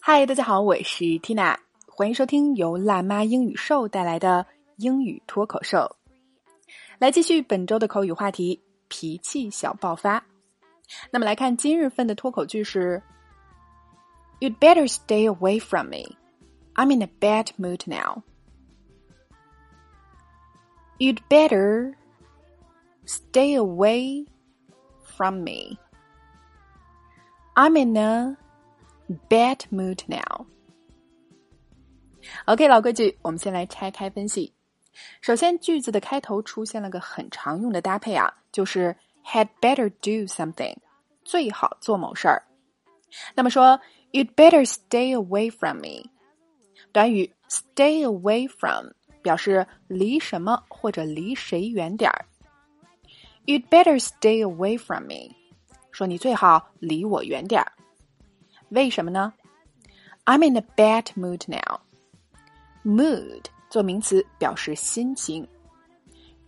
嗨，大家好，我是 Tina，欢迎收听由辣妈英语秀带来的英语脱口秀。来继续本周的口语话题：脾气小爆发。那么来看今日份的脱口句是：You'd better stay away from me. I'm in a bad mood now. You'd better stay away from me. I'm in a bad mood now. OK，老规矩，我们先来拆开分析。首先，句子的开头出现了个很常用的搭配啊，就是 had better do something，最好做某事儿。那么说，you'd better stay away from me。短语 stay away from 表示离什么或者离谁远点儿。You'd better stay away from me。说你最好离我远点儿，为什么呢？I'm in a bad mood now. Mood 做名词表示心情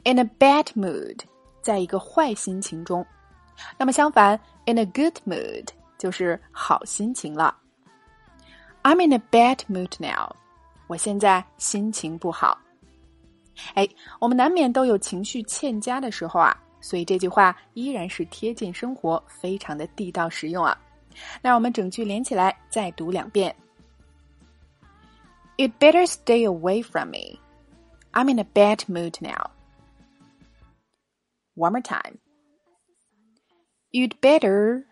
，in a bad mood 在一个坏心情中。那么相反，in a good mood 就是好心情了。I'm in a bad mood now. 我现在心情不好。哎，我们难免都有情绪欠佳的时候啊。所以这句话依然是贴近生活，非常的地道实用啊。那我们整句连起来再读两遍。You'd better stay away from me. I'm in a bad mood now. One more time. You'd better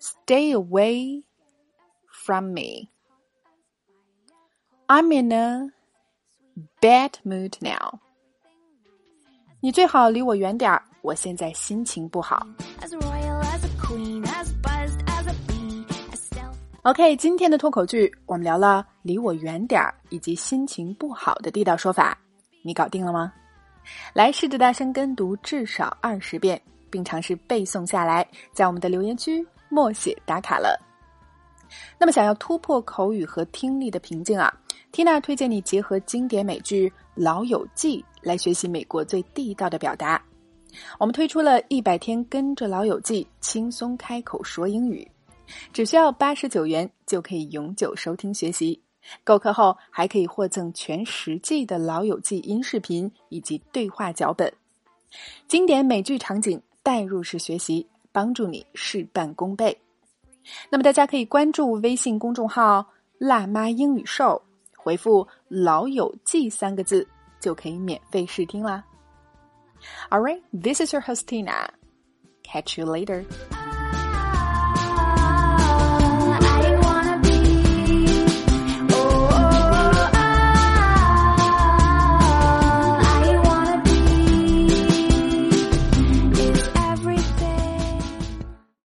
stay away from me. I'm in a bad mood now. 你最好离我远点儿，我现在心情不好。 OK，今天的脱口剧我们聊了离我远点儿以及心情不好的地道说法，你搞定了吗？来试着大声跟读至少二十遍，并尝试背诵下来，在我们的留言区默写打卡了。那么，想要突破口语和听力的瓶颈啊，Tina 推荐你结合经典美剧《老友记》。来学习美国最地道的表达，我们推出了一百天跟着老友记轻松开口说英语，只需要八十九元就可以永久收听学习。购课后还可以获赠全十季的老友记音视频以及对话脚本，经典美剧场景代入式学习，帮助你事半功倍。那么大家可以关注微信公众号“辣妈英语秀”，回复“老友记”三个字。就可以免费试听啦。All right, this is your host Tina. Catch you later.